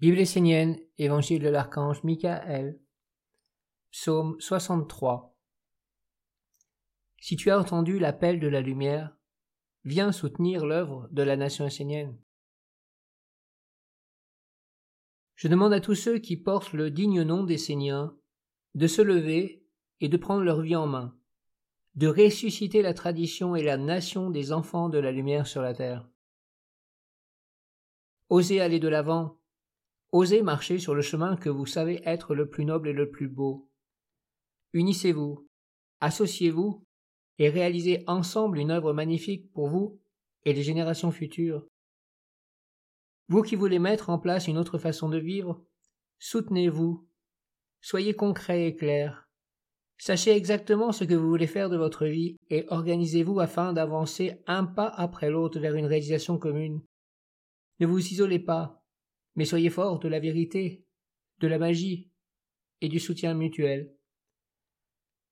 Bible essénienne, Évangile de l'archange Michael, Psaume 63. Si tu as entendu l'appel de la lumière, viens soutenir l'œuvre de la nation essénienne. Je demande à tous ceux qui portent le digne nom d'Esséniens de se lever et de prendre leur vie en main, de ressusciter la tradition et la nation des enfants de la lumière sur la terre. Osez aller de l'avant, Osez marcher sur le chemin que vous savez être le plus noble et le plus beau. Unissez-vous, associez-vous et réalisez ensemble une œuvre magnifique pour vous et les générations futures. Vous qui voulez mettre en place une autre façon de vivre, soutenez-vous, soyez concret et clair. Sachez exactement ce que vous voulez faire de votre vie et organisez-vous afin d'avancer un pas après l'autre vers une réalisation commune. Ne vous isolez pas, mais soyez forts de la vérité, de la magie et du soutien mutuel.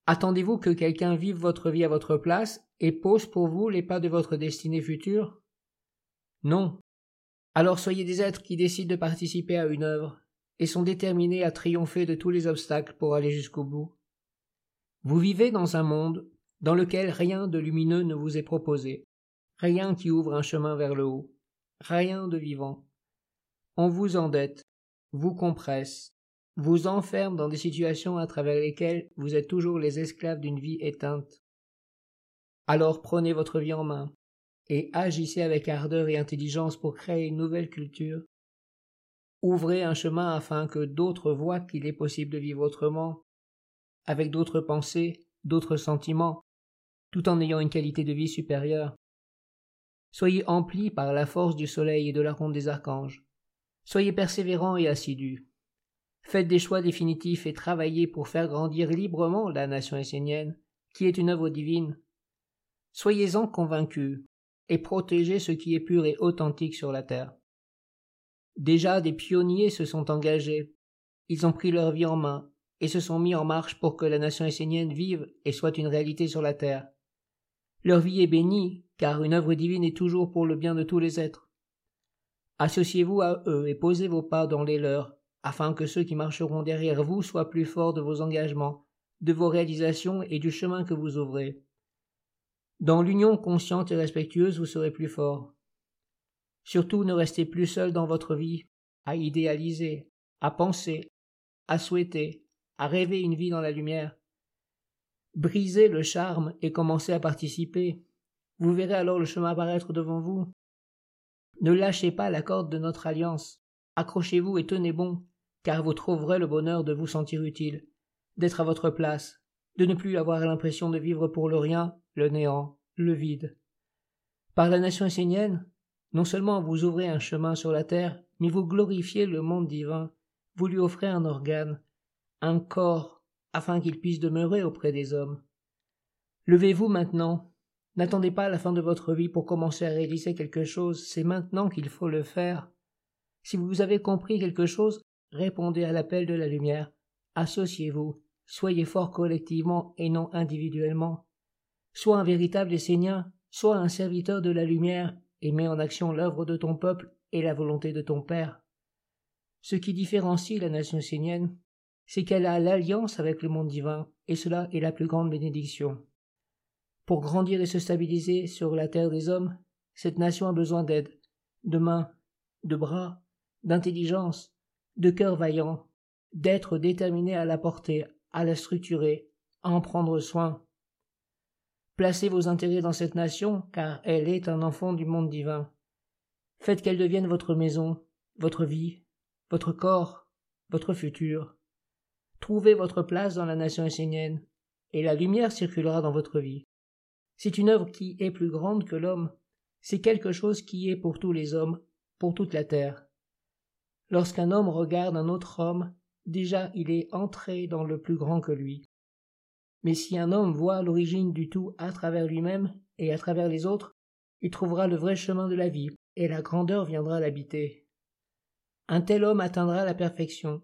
Attendez-vous que quelqu'un vive votre vie à votre place et pose pour vous les pas de votre destinée future? Non. Alors soyez des êtres qui décident de participer à une œuvre et sont déterminés à triompher de tous les obstacles pour aller jusqu'au bout. Vous vivez dans un monde dans lequel rien de lumineux ne vous est proposé, rien qui ouvre un chemin vers le haut, rien de vivant. On vous endette, vous compresse, vous enferme dans des situations à travers lesquelles vous êtes toujours les esclaves d'une vie éteinte. Alors prenez votre vie en main et agissez avec ardeur et intelligence pour créer une nouvelle culture. Ouvrez un chemin afin que d'autres voient qu'il est possible de vivre autrement, avec d'autres pensées, d'autres sentiments, tout en ayant une qualité de vie supérieure. Soyez emplis par la force du soleil et de la ronde des archanges. Soyez persévérants et assidus. Faites des choix définitifs et travaillez pour faire grandir librement la nation essénienne, qui est une œuvre divine. Soyez-en convaincus et protégez ce qui est pur et authentique sur la terre. Déjà des pionniers se sont engagés. Ils ont pris leur vie en main et se sont mis en marche pour que la nation essénienne vive et soit une réalité sur la terre. Leur vie est bénie, car une œuvre divine est toujours pour le bien de tous les êtres. Associez-vous à eux et posez vos pas dans les leurs, afin que ceux qui marcheront derrière vous soient plus forts de vos engagements, de vos réalisations et du chemin que vous ouvrez. Dans l'union consciente et respectueuse, vous serez plus forts. Surtout ne restez plus seul dans votre vie, à idéaliser, à penser, à souhaiter, à rêver une vie dans la lumière. Brisez le charme et commencez à participer. Vous verrez alors le chemin apparaître devant vous. Ne lâchez pas la corde de notre alliance. Accrochez-vous et tenez bon, car vous trouverez le bonheur de vous sentir utile, d'être à votre place, de ne plus avoir l'impression de vivre pour le rien, le néant, le vide. Par la nation essénienne, non seulement vous ouvrez un chemin sur la terre, mais vous glorifiez le monde divin, vous lui offrez un organe, un corps, afin qu'il puisse demeurer auprès des hommes. Levez-vous maintenant, N'attendez pas la fin de votre vie pour commencer à réaliser quelque chose, c'est maintenant qu'il faut le faire. Si vous avez compris quelque chose, répondez à l'appel de la lumière, associez-vous, soyez forts collectivement et non individuellement. Sois un véritable Essénien, sois un serviteur de la lumière et mets en action l'œuvre de ton peuple et la volonté de ton Père. Ce qui différencie la nation essénienne, c'est qu'elle a l'alliance avec le monde divin, et cela est la plus grande bénédiction. Pour grandir et se stabiliser sur la terre des hommes, cette nation a besoin d'aide, de mains, de bras, d'intelligence, de cœurs vaillants, d'êtres déterminés à la porter, à la structurer, à en prendre soin. Placez vos intérêts dans cette nation, car elle est un enfant du monde divin. Faites qu'elle devienne votre maison, votre vie, votre corps, votre futur. Trouvez votre place dans la nation essénienne, et la lumière circulera dans votre vie. C'est une œuvre qui est plus grande que l'homme. C'est quelque chose qui est pour tous les hommes, pour toute la terre. Lorsqu'un homme regarde un autre homme, déjà il est entré dans le plus grand que lui. Mais si un homme voit l'origine du tout à travers lui-même et à travers les autres, il trouvera le vrai chemin de la vie, et la grandeur viendra l'habiter. Un tel homme atteindra la perfection,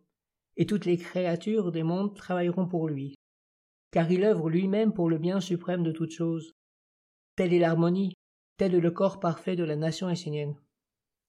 et toutes les créatures des mondes travailleront pour lui, car il œuvre lui-même pour le bien suprême de toutes choses. Telle est l'harmonie, tel est le corps parfait de la nation essénienne.